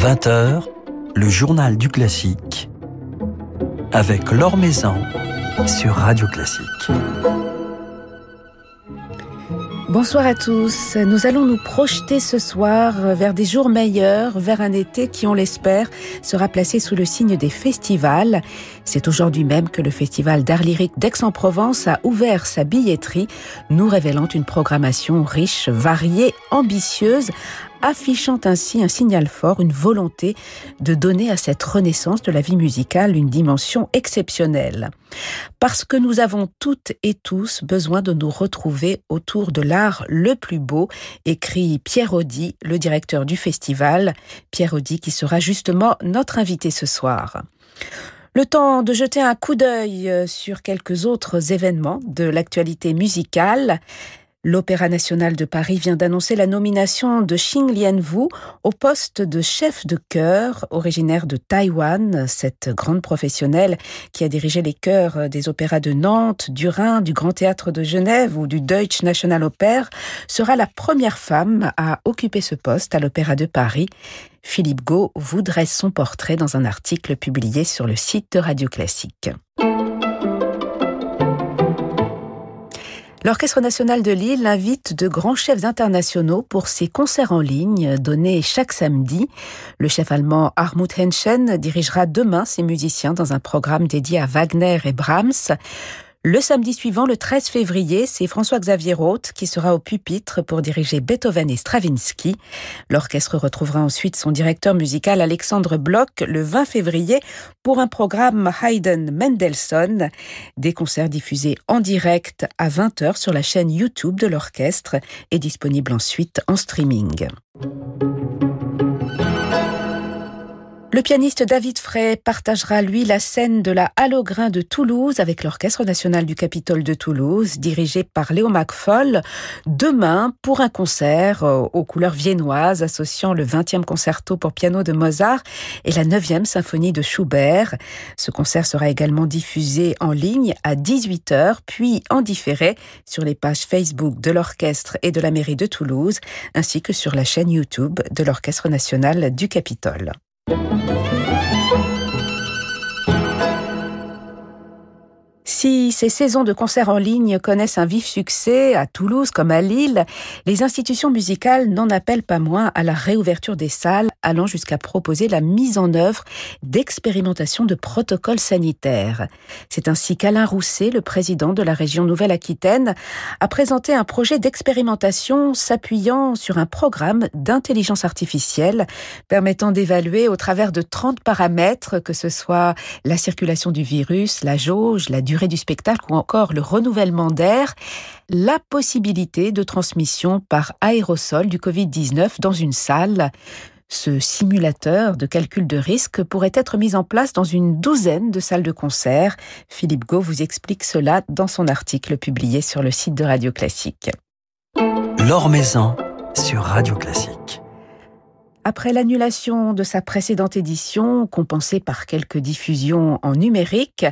20h, le journal du classique avec Laure Maison sur Radio Classique. Bonsoir à tous. Nous allons nous projeter ce soir vers des jours meilleurs, vers un été qui, on l'espère, sera placé sous le signe des festivals. C'est aujourd'hui même que le festival d'art lyrique d'Aix-en-Provence a ouvert sa billetterie, nous révélant une programmation riche, variée, ambitieuse, affichant ainsi un signal fort, une volonté de donner à cette renaissance de la vie musicale une dimension exceptionnelle. Parce que nous avons toutes et tous besoin de nous retrouver autour de l'art le plus beau, écrit Pierre Audi, le directeur du festival, Pierre Audi qui sera justement notre invité ce soir. Le temps de jeter un coup d'œil sur quelques autres événements de l'actualité musicale. L'Opéra national de Paris vient d'annoncer la nomination de Xing Lianwu au poste de chef de chœur, originaire de Taïwan. Cette grande professionnelle qui a dirigé les chœurs des opéras de Nantes, du Rhin, du Grand Théâtre de Genève ou du Deutsche Nationaloper sera la première femme à occuper ce poste à l'Opéra de Paris. Philippe Gau vous dresse son portrait dans un article publié sur le site de Radio Classique. L'Orchestre national de Lille invite de grands chefs internationaux pour ses concerts en ligne donnés chaque samedi. Le chef allemand Harmut Henschen dirigera demain ses musiciens dans un programme dédié à Wagner et Brahms. Le samedi suivant, le 13 février, c'est François-Xavier Roth qui sera au pupitre pour diriger Beethoven et Stravinsky. L'orchestre retrouvera ensuite son directeur musical Alexandre Bloch le 20 février pour un programme Haydn-Mendelssohn. Des concerts diffusés en direct à 20h sur la chaîne YouTube de l'orchestre et disponibles ensuite en streaming. Le pianiste David Frey partagera, lui, la scène de la Halograin de Toulouse avec l'Orchestre national du Capitole de Toulouse, dirigé par Léo McFall, demain pour un concert euh, aux couleurs viennoises associant le 20e concerto pour piano de Mozart et la 9e symphonie de Schubert. Ce concert sera également diffusé en ligne à 18h, puis en différé sur les pages Facebook de l'orchestre et de la mairie de Toulouse, ainsi que sur la chaîne YouTube de l'Orchestre national du Capitole. Música Si ces saisons de concerts en ligne connaissent un vif succès à Toulouse comme à Lille, les institutions musicales n'en appellent pas moins à la réouverture des salles, allant jusqu'à proposer la mise en œuvre d'expérimentations de protocoles sanitaires. C'est ainsi qu'Alain Rousset, le président de la région Nouvelle-Aquitaine, a présenté un projet d'expérimentation s'appuyant sur un programme d'intelligence artificielle permettant d'évaluer au travers de 30 paramètres, que ce soit la circulation du virus, la jauge, la durée du spectacle ou encore le renouvellement d'air, la possibilité de transmission par aérosol du Covid-19 dans une salle. Ce simulateur de calcul de risque pourrait être mis en place dans une douzaine de salles de concert. Philippe Gau vous explique cela dans son article publié sur le site de Radio Classique. L'Or Maison sur Radio Classique. Après l'annulation de sa précédente édition, compensée par quelques diffusions en numérique,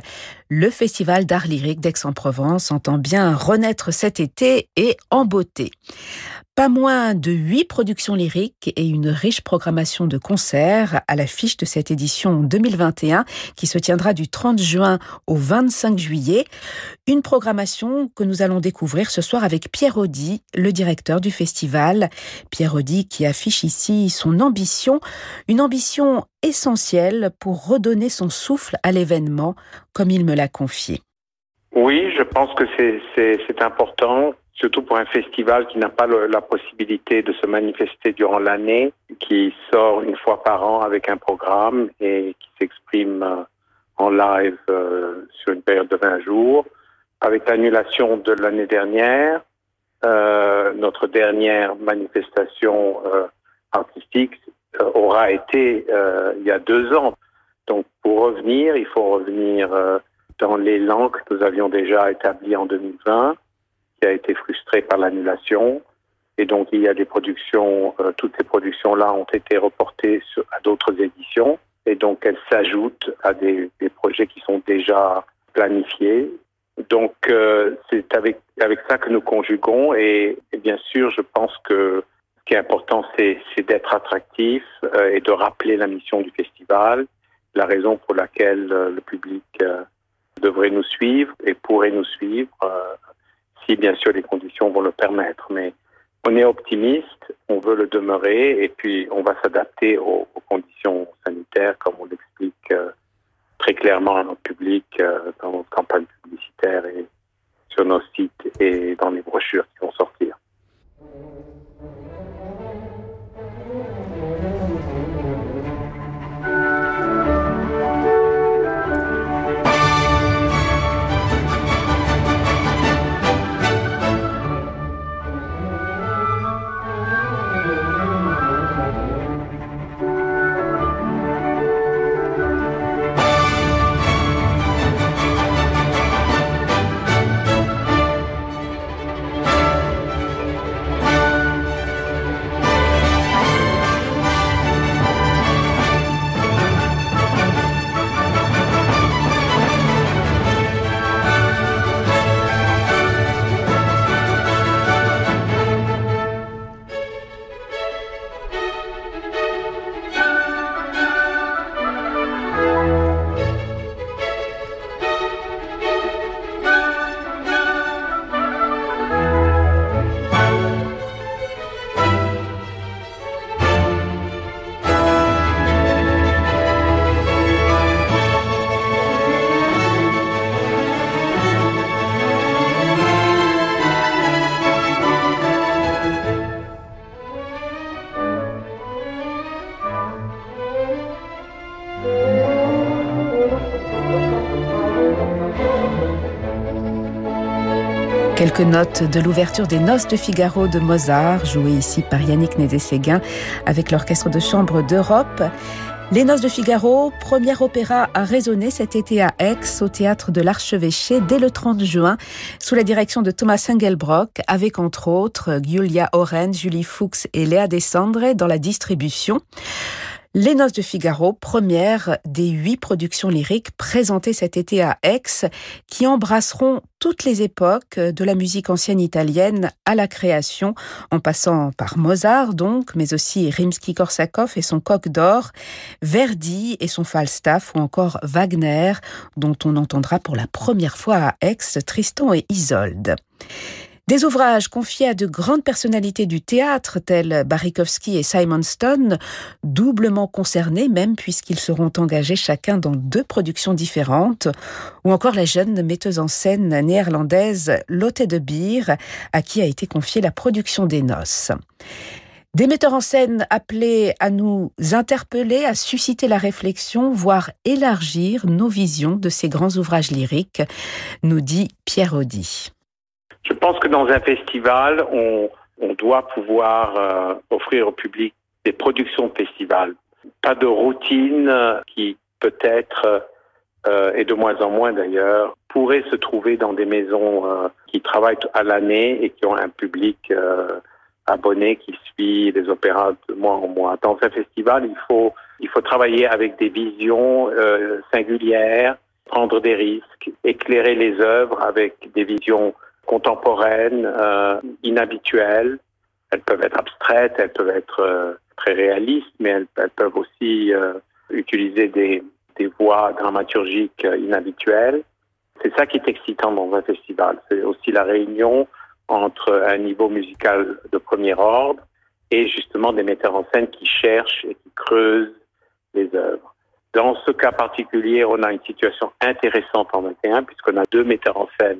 le Festival d'art lyrique d'Aix-en-Provence entend bien renaître cet été et en beauté. Pas moins de huit productions lyriques et une riche programmation de concerts à l'affiche de cette édition 2021 qui se tiendra du 30 juin au 25 juillet. Une programmation que nous allons découvrir ce soir avec Pierre Audi, le directeur du festival. Pierre Audi qui affiche ici son ambition, une ambition essentielle pour redonner son souffle à l'événement comme il me l'a confié. Oui, je pense que c'est important surtout pour un festival qui n'a pas la possibilité de se manifester durant l'année, qui sort une fois par an avec un programme et qui s'exprime euh, en live euh, sur une période de 20 jours. Avec l'annulation de l'année dernière, euh, notre dernière manifestation artistique aura été il y a deux ans. Donc pour revenir, il faut revenir dans l'élan que nous avions déjà établi en 2020 qui a été frustré par l'annulation. Et donc, il y a des productions, euh, toutes ces productions-là ont été reportées à d'autres éditions. Et donc, elles s'ajoutent à des, projets qui sont déjà planifiés. Donc, euh, c'est avec, avec ça que nous conjuguons. Et, bien sûr, je pense que ce qui est important, c'est d'être attractif euh, et de rappeler la mission du festival, la raison pour laquelle le public devrait nous suivre et pourrait nous suivre si bien sûr les conditions vont le permettre. Mais on est optimiste, on veut le demeurer et puis on va s'adapter aux, conditions sanitaires comme on l'explique très clairement à notre public dans notre campagne publicitaire et sur nos sites et dans les brochures qui vont sortir. Quelques notes de l'ouverture des Noces de Figaro de Mozart, jouées ici par Yannick Nézé-Séguin avec l'Orchestre de chambre d'Europe. Les Noces de Figaro, premier opéra à résonner cet été à Aix, au théâtre de l'Archevêché, dès le 30 juin, sous la direction de Thomas Engelbrock, avec entre autres Giulia Oren, Julie Fuchs et Léa Descendre dans la distribution. Les Noces de Figaro, première des huit productions lyriques présentées cet été à Aix, qui embrasseront toutes les époques de la musique ancienne italienne à la création, en passant par Mozart donc, mais aussi Rimsky-Korsakov et son coq d'or, Verdi et son Falstaff ou encore Wagner, dont on entendra pour la première fois à Aix Tristan et Isolde. Des ouvrages confiés à de grandes personnalités du théâtre tels Barikowski et Simon Stone, doublement concernés même puisqu'ils seront engagés chacun dans deux productions différentes, ou encore la jeune metteuse en scène néerlandaise Lotte de Beer, à qui a été confiée la production des noces. Des metteurs en scène appelés à nous interpeller, à susciter la réflexion, voire élargir nos visions de ces grands ouvrages lyriques, nous dit Pierre Audi. Je pense que dans un festival, on, doit pouvoir euh, offrir au public des productions de festival. Pas de routine qui peut-être, euh, et de moins en moins d'ailleurs, pourrait se trouver dans des maisons euh, qui travaillent à l'année et qui ont un public abonné qui suit les opéras de mois en mois. Dans un festival, il faut, il faut travailler avec des visions singulières, prendre des risques, éclairer les œuvres avec des visions contemporaines, euh, inhabituelles. Elles peuvent être abstraites, elles peuvent être euh, très réalistes, mais elles, peuvent aussi euh, utiliser des, des voies dramaturgiques inhabituelles. C'est ça qui est excitant dans un festival. C'est aussi la réunion entre un niveau musical de premier ordre et justement des metteurs en scène qui cherchent et qui creusent les œuvres. Dans ce cas particulier, on a une situation intéressante en 21 puisqu'on a deux metteurs en scène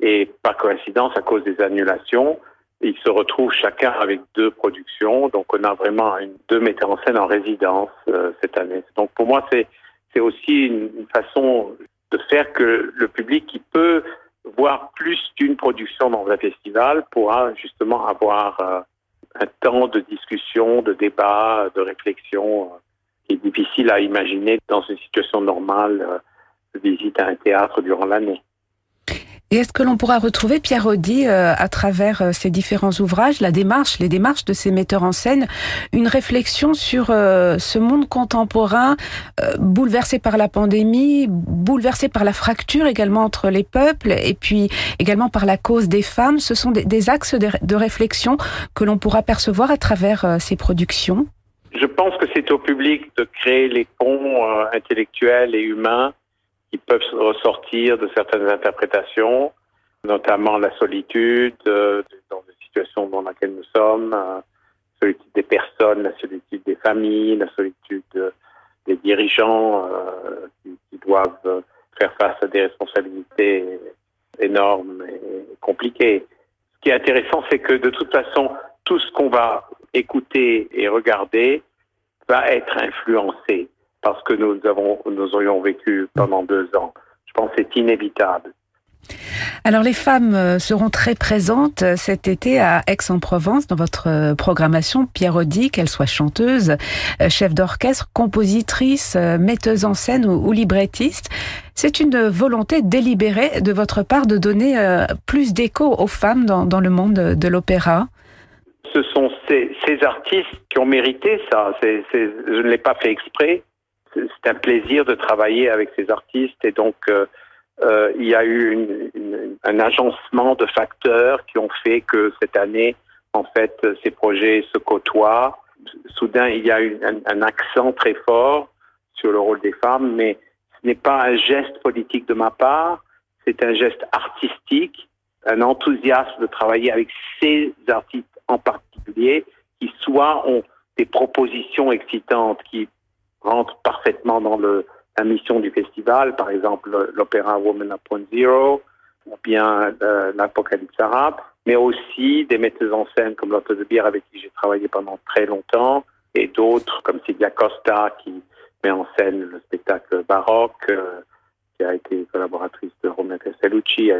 et par coïncidence, à cause des annulations, ils se retrouvent chacun avec deux productions. Donc, on a vraiment deux metteurs en scène en résidence euh, cette année. Donc, pour moi, c'est aussi une, façon de faire que le public qui peut voir plus d'une production dans un festival pourra justement avoir euh, un temps de discussion, de débat, de réflexion euh, qui est difficile à imaginer dans une situation normale de visite à un théâtre durant l'année. Et est-ce que l'on pourra retrouver, Pierre Audi, euh, à travers euh, ces différents ouvrages, la démarche, les démarches de ces metteurs en scène, une réflexion sur euh, ce monde contemporain bouleversé par la pandémie, bouleversé par la fracture également entre les peuples et puis également par la cause des femmes. Ce sont des, axes de, réflexion que l'on pourra percevoir à travers ces productions. Je pense que c'est au public de créer les ponts intellectuels et humains qui peuvent ressortir de certaines interprétations, notamment la solitude, euh, dans les situations dans lesquelles nous sommes, la euh, solitude des personnes, la solitude des familles, la solitude euh, des dirigeants qui, doivent faire face à des responsabilités énormes et compliquées. Ce qui est intéressant, c'est que de toute façon, tout ce qu'on va écouter et regarder va être influencé parce que nous avons, nous aurions vécu pendant deux ans. Je pense que c'est inévitable. Alors les femmes euh, seront très présentes euh, cet été à Aix-en-Provence dans votre euh, programmation. Pierre Audi, qu'elle soit chanteuse, chef d'orchestre, compositrice, metteuse en scène ou, librettiste. C'est une volonté délibérée de votre part de donner plus d'écho aux femmes dans, dans, le monde de l'opéra. Ce sont ces, ces, artistes qui ont mérité ça. je ne l'ai pas fait exprès c'est un plaisir de travailler avec ces artistes et donc euh, euh, il y a eu un agencement de facteurs qui ont fait que cette année, en fait, ces projets se côtoient. Soudain, il y a eu un, accent très fort sur le rôle des femmes, mais ce n'est pas un geste politique de ma part, c'est un geste artistique, un enthousiasme de travailler avec ces artistes en particulier qui soit ont des propositions excitantes, qui rentre parfaitement dans le, la mission du festival, par exemple l'opéra Woman Point Zero ou bien euh, l'Apocalypse arabe, mais aussi des metteuses en scène comme Lotte de Bière avec qui j'ai travaillé pendant très longtemps et d'autres comme Silvia Costa qui met en scène le spectacle baroque, euh, qui a été collaboratrice de Romeo Castellucci,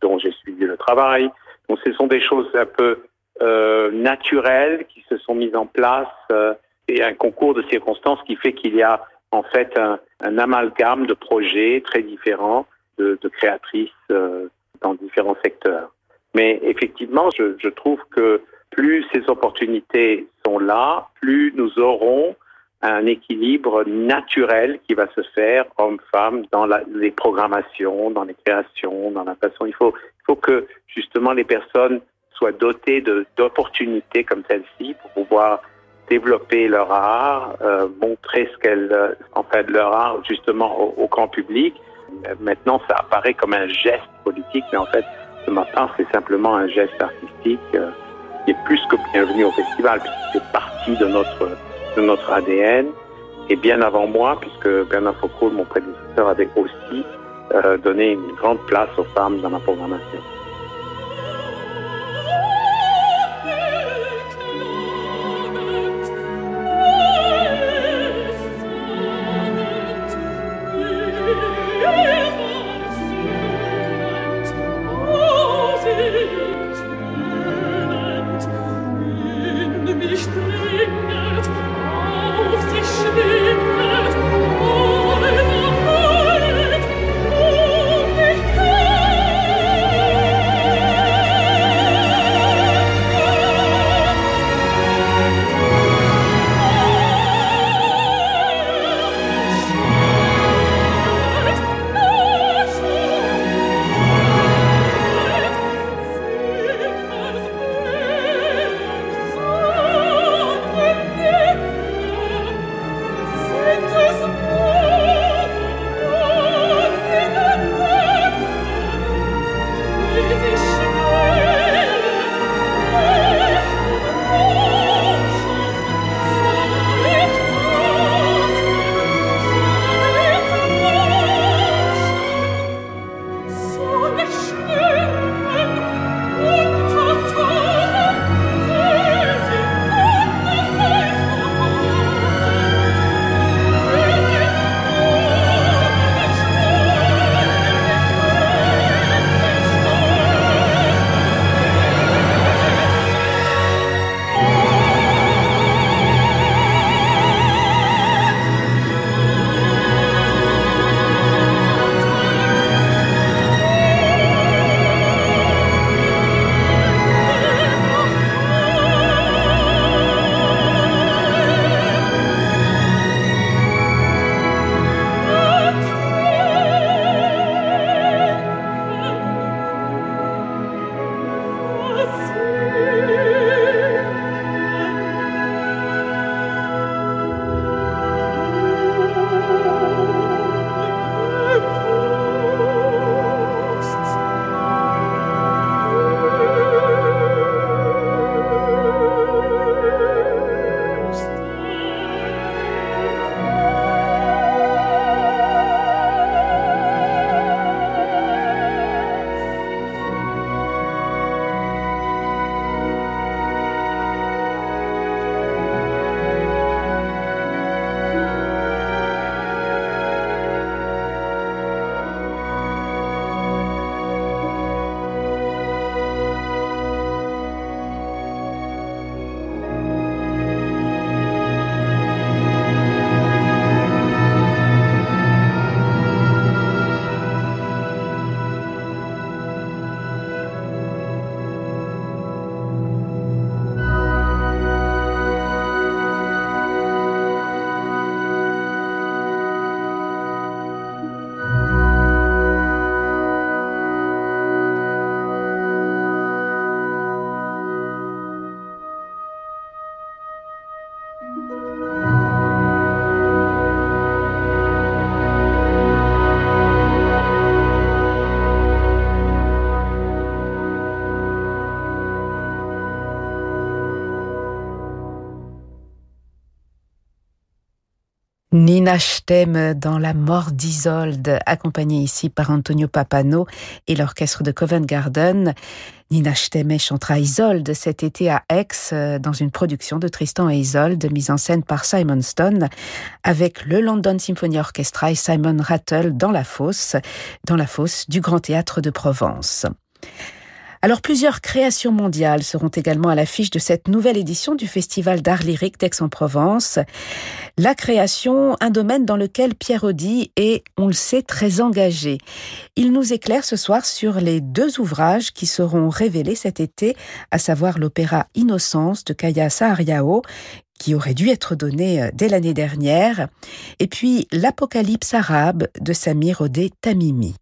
dont j'ai suivi le travail. Donc ce sont des choses un peu euh, naturelles qui se sont mises en place euh, et un concours de circonstances qui fait qu'il y a en fait un, amalgame de projets très différents de, créatrices euh, dans différents secteurs. Mais effectivement, je, trouve que plus ces opportunités sont là, plus nous aurons un équilibre naturel qui va se faire homme-femme dans les programmations, dans les créations, dans la façon. Il faut, il faut que justement les personnes soient dotées d'opportunités comme celle-ci pour pouvoir développer leur art, euh, montrer ce qu'elles, euh, en fait, leur art justement au, grand public. Euh, maintenant, ça apparaît comme un geste politique, mais en fait, ce matin, c'est simplement un geste artistique qui est plus que bienvenu au festival, puisque c'est partie de notre de notre ADN. Et bien avant moi, puisque Bernard Foucault, mon prédécesseur, avait aussi donné une grande place aux femmes dans la programmation. Nina Stem dans La mort d'Isolde, accompagnée ici par Antonio Papano et l'orchestre de Covent Garden. Nina Stem chantera Isolde cet été à Aix dans une production de Tristan et Isolde mise en scène par Simon Stone avec le London Symphony Orchestra et Simon Rattle dans la fosse, dans la fosse du Grand Théâtre de Provence. Alors plusieurs créations mondiales seront également à l'affiche de cette nouvelle édition du Festival d'art lyrique d'Aix-en-Provence. La création, un domaine dans lequel Pierre Audi est, on le sait, très engagé. Il nous éclaire ce soir sur les deux ouvrages qui seront révélés cet été, à savoir l'opéra Innocence de Kaya Sahariao qui aurait dû être donné euh, dès l'année dernière, et puis l'Apocalypse arabe de Samir Odé Tamimi.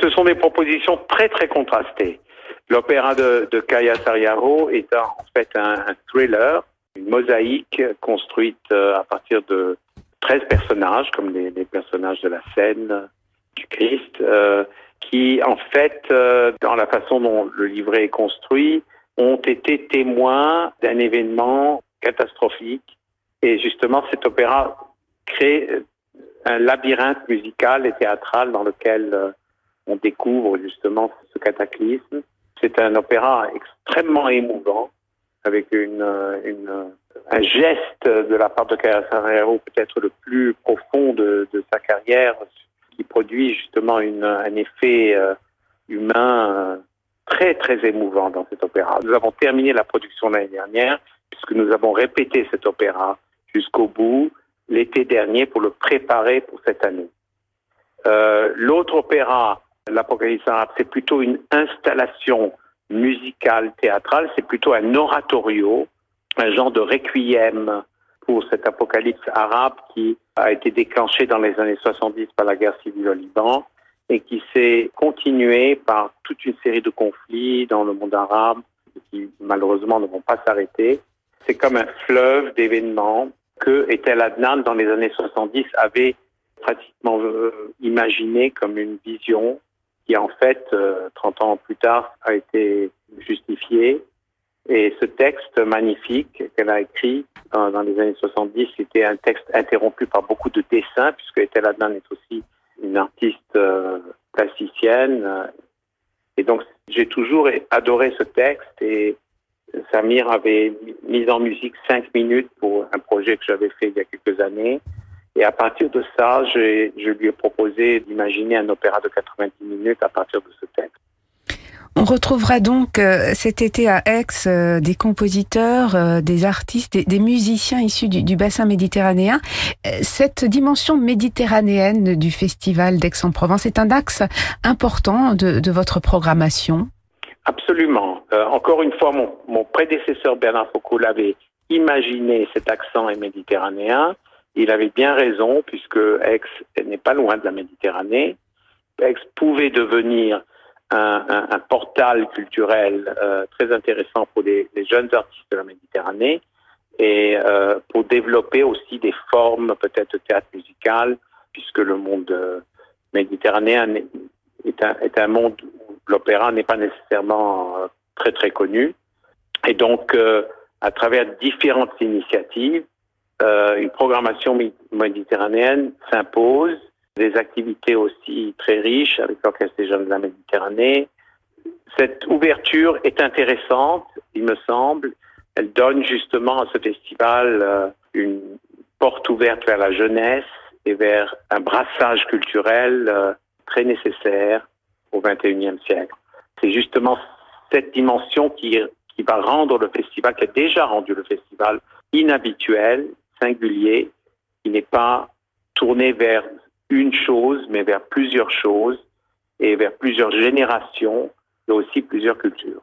Ce sont des propositions très très contrastées. L'opéra de, de Kaya Sariaro est en fait un, thriller, une mosaïque construite euh, à partir de 13 personnages, comme les, personnages de la scène du Christ, euh, qui en fait, euh, dans la façon dont le livret est construit, ont été témoins d'un événement catastrophique. Et justement, cet opéra crée un labyrinthe musical et théâtral dans lequel on découvre justement ce cataclysme. C'est un opéra extrêmement émouvant, avec une, une, un geste de la part de Carrero peut-être le plus profond de, sa carrière, qui produit justement un effet euh, humain euh, très très émouvant dans cet opéra. Nous avons terminé la production l'année dernière, puisque nous avons répété cet opéra jusqu'au bout l'été dernier pour le préparer pour cette année. Euh, L'autre opéra L'Apocalypse arabe, c'est plutôt une installation musicale, théâtrale, c'est plutôt un oratorio, un genre de requiem pour cet apocalypse arabe qui a été déclenché dans les années 70 par la guerre civile au Liban et qui s'est continué par toute une série de conflits dans le monde arabe qui malheureusement ne vont pas s'arrêter. C'est comme un fleuve d'événements que Etel Adnan dans les années 70 avait pratiquement euh, imaginé comme une vision qui en fait, 30 euh, ans plus tard, a été justifié. Et ce texte magnifique qu'elle a écrit dans, les années 70, c'était un texte interrompu par beaucoup de dessins, puisque Ethel Adnan est aussi une artiste euh, plasticienne. Et donc, j'ai toujours adoré ce texte et Samir avait mis en musique cinq minutes pour un projet que j'avais fait il y a quelques années. Et à partir de ça, je, je lui ai proposé d'imaginer un opéra de 90 minutes à partir de ce texte. On retrouvera donc euh, cet été à Aix euh, des compositeurs, euh, des artistes, des, musiciens issus du, bassin méditerranéen. Cette dimension méditerranéenne du festival d'Aix-en-Provence est un axe important de, votre programmation? Absolument. encore une fois, mon, mon prédécesseur Bernard Foucault l'avait imaginé cet accent méditerranéen. Il avait bien raison, puisque Aix n'est pas loin de la Méditerranée. Aix pouvait devenir un, un, portal culturel euh, très intéressant pour les, jeunes artistes de la Méditerranée et euh, pour développer aussi des formes peut-être de théâtre musical, puisque le monde euh, méditerranéen est un, est un monde où l'opéra n'est pas nécessairement très très connu. Et donc, à travers différentes initiatives, euh, une programmation méditerranéenne s'impose, des activités aussi très riches avec l'Orchestre des Jeunes de la Méditerranée. Cette ouverture est intéressante, il me semble. Elle donne justement à ce festival euh, une porte ouverte vers la jeunesse et vers un brassage culturel euh, très nécessaire au XXIe siècle. C'est justement cette dimension qui, qui va rendre le festival, qui a déjà rendu le festival inhabituel, singulier, qui n'est pas tourné vers une chose, mais vers plusieurs choses et vers plusieurs générations, mais aussi plusieurs cultures.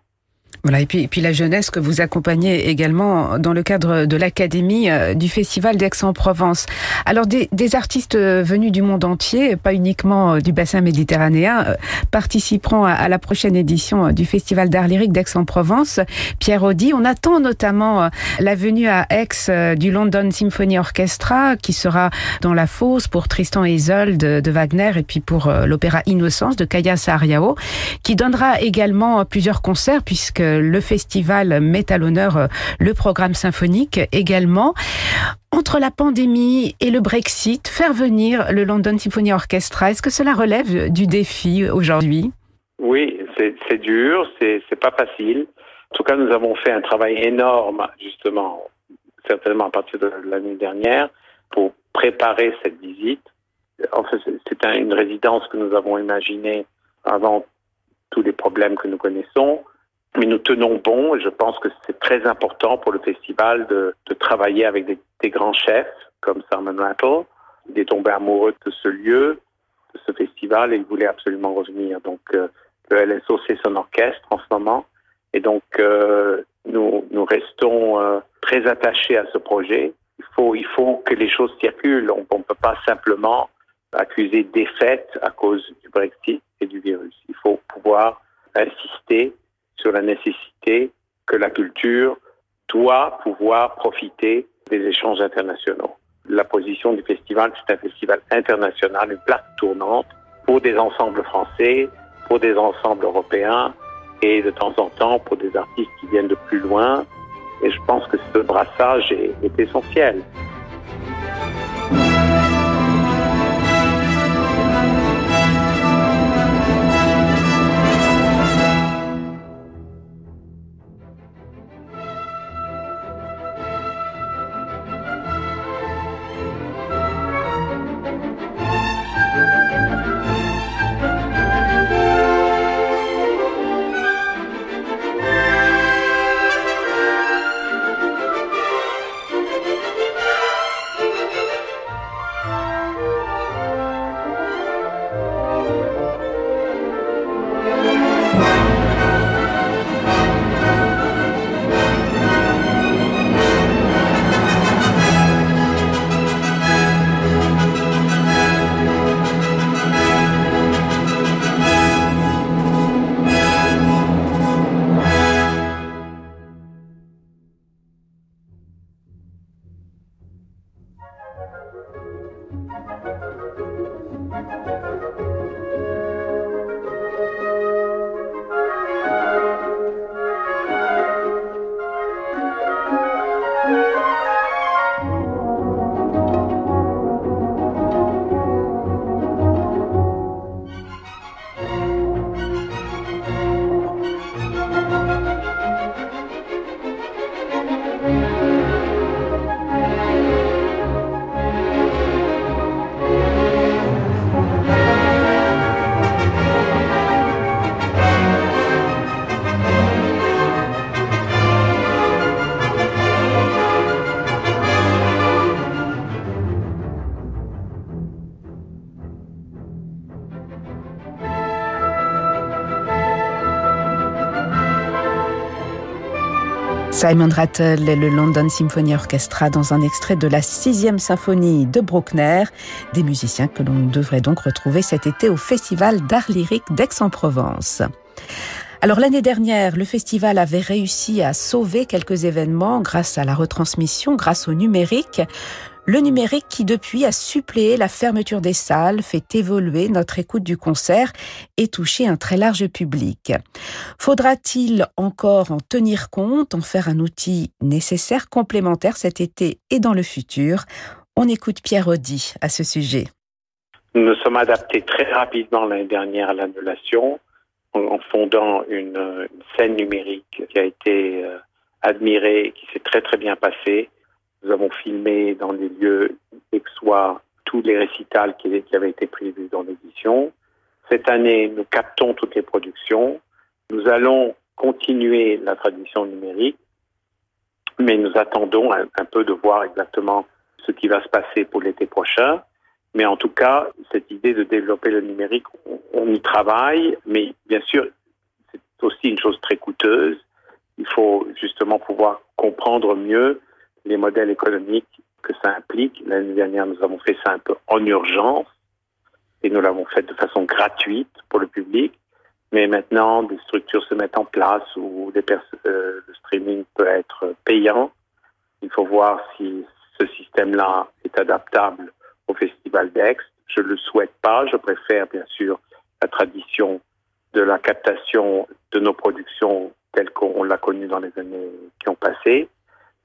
Voilà, et puis, et puis la jeunesse que vous accompagnez également dans le cadre de l'Académie euh, du Festival d'Aix-en-Provence. Alors des, des, artistes euh, venus du monde entier, pas uniquement euh, du bassin méditerranéen, participeront à, la prochaine édition du Festival d'art lyrique d'Aix-en-Provence. Pierre Audi, on attend notamment la venue à Aix du London Symphony Orchestra qui sera dans la fosse pour Tristan et Isolde de Wagner et puis pour l'opéra Innocence de Kaya Sariao qui donnera également plusieurs concerts puisque le festival met à l'honneur le programme symphonique également. Entre la pandémie et le Brexit, faire venir le London Symphony Orchestra, est-ce que cela relève du défi aujourd'hui? Oui, c'est dur, c'est pas facile. En tout cas, nous avons fait un travail énorme, justement, certainement à partir de l'année dernière, pour préparer cette visite. En c'est une résidence que nous avons imaginée avant tous les problèmes que nous connaissons. Mais nous tenons bon et je pense que c'est très important pour le festival de, de travailler avec des, des, grands chefs comme Simon Rattle. Il est tombé amoureux de ce lieu, de ce festival et il voulait absolument revenir. Donc euh, le LSO c'est son orchestre en ce moment et donc euh, nous, nous restons euh, très attachés à ce projet. Il faut, il faut que les choses circulent. On ne peut pas simplement accuser défaite à cause du Brexit et du virus. Il faut pouvoir insister sur la nécessité que la culture doit pouvoir profiter des échanges internationaux. La position du festival, c'est un festival international, une plaque tournante pour des ensembles français, pour des ensembles européens et de temps en temps pour des artistes qui viennent de plus loin. Et je pense que ce brassage est, est essentiel. Simon Rattle et le London Symphony Orchestra dans un extrait de la sixième symphonie de Bruckner, des musiciens que l'on devrait donc retrouver cet été au Festival d'art lyrique d'Aix-en-Provence. Alors l'année dernière, le festival avait réussi à sauver quelques événements grâce à la retransmission, grâce au numérique. Le numérique qui depuis a suppléé la fermeture des salles, fait évoluer notre écoute du concert et toucher un très large public. Faudra-t-il encore en tenir compte, en faire un outil nécessaire, complémentaire cet été et dans le futur? On écoute Pierre Audi à ce sujet. Nous nous sommes adaptés très rapidement l'année dernière à l'annulation en fondant une, scène numérique qui a été euh, admirée, qui s'est très très bien passée nous avons filmé dans les lieux aixois tous les récitals qui, avaient été prévus dans l'édition. Cette année, nous captons toutes les productions. Nous allons continuer la tradition numérique, mais nous attendons un peu de voir exactement ce qui va se passer pour l'été prochain. Mais en tout cas, cette idée de développer le numérique, on, y travaille, mais bien sûr, c'est aussi une chose très coûteuse. Il faut justement pouvoir comprendre mieux les modèles économiques que ça implique. L'année dernière, nous avons fait ça un peu en urgence et nous l'avons fait de façon gratuite pour le public. Mais maintenant, des structures se mettent en place où euh, le streaming peut être payant. Il faut voir si ce système-là est adaptable Festival d'Aix. Je ne le souhaite pas. Je préfère, bien sûr, la tradition de la captation de nos productions telles qu'on l'a connu dans les années qui ont passé.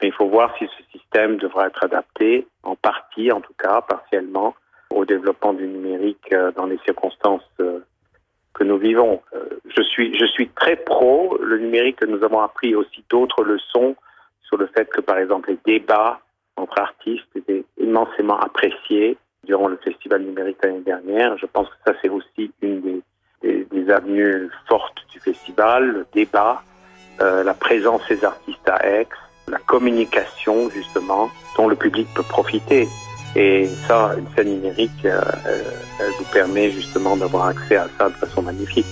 Mais il faut voir si ce système devra être adapté, en partie en tout cas, partiellement, au développement du numérique euh, dans les circonstances euh, que nous vivons. Euh, je suis, je suis très pro le numérique que nous avons appris aussi d'autres leçons sur le fait que, par exemple, les débats entre artistes étaient immensément appréciés durant le festival numérique l'année dernière. Je pense que ça, c'est aussi une des, avenues fortes du festival, le débat, euh, la présence des artistes à Aix, la communication, justement, dont le public peut profiter. Et ça, une scène numérique, euh, elle vous permet justement d'avoir accès à ça de façon magnifique.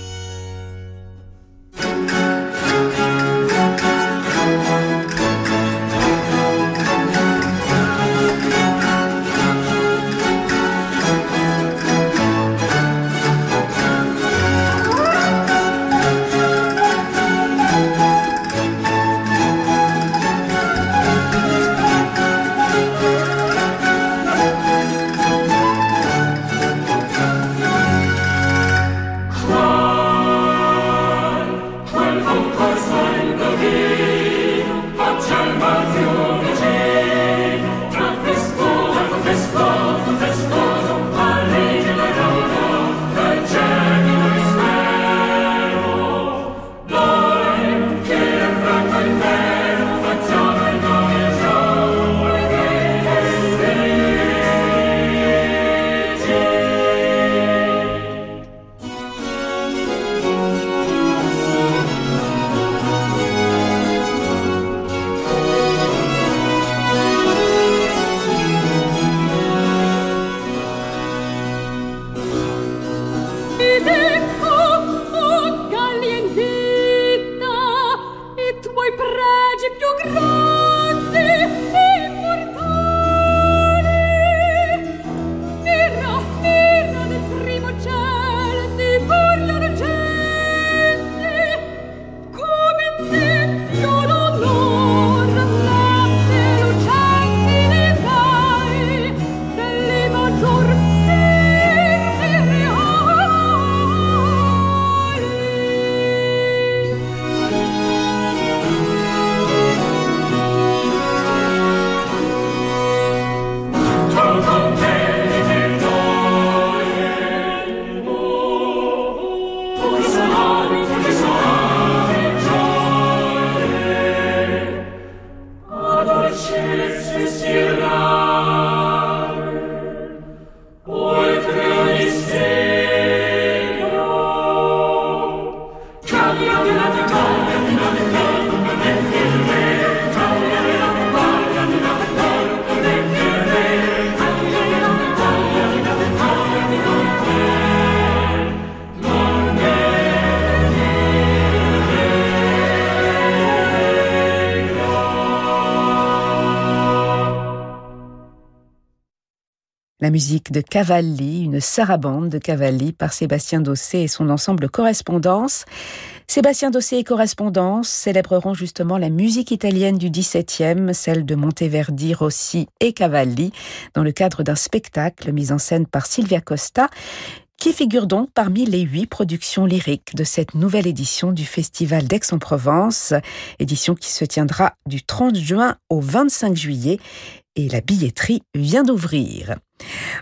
La musique de Cavalli, une sarabande de Cavalli par Sébastien Dossé et son ensemble Correspondance. Sébastien Dossé et Correspondance célébreront justement la musique italienne du XVIIe, celle de Monteverdi, Rossi et Cavalli, dans le cadre d'un spectacle mis en scène par Silvia Costa, qui figure donc parmi les huit productions lyriques de cette nouvelle édition du Festival d'Aix-en-Provence, édition qui se tiendra du 30 juin au 25 juillet et la billetterie vient d'ouvrir.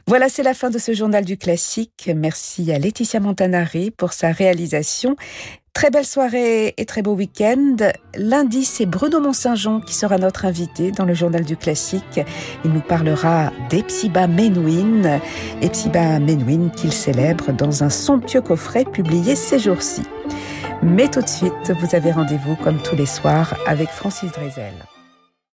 Voilà, c'est la fin de ce journal du classique. Merci à Laetitia Montanari pour sa réalisation. Très belle soirée et très beau week-end. Lundi, c'est Bruno Mont-Saint-Jean qui sera notre invité dans le journal du classique. Il nous parlera d'Epsiba Menuhin. Epsiba Menuhin qu'il célèbre dans un somptueux coffret publié ces jours-ci. Mais tout de suite, vous avez rendez-vous comme tous les soirs avec Francis Drezel.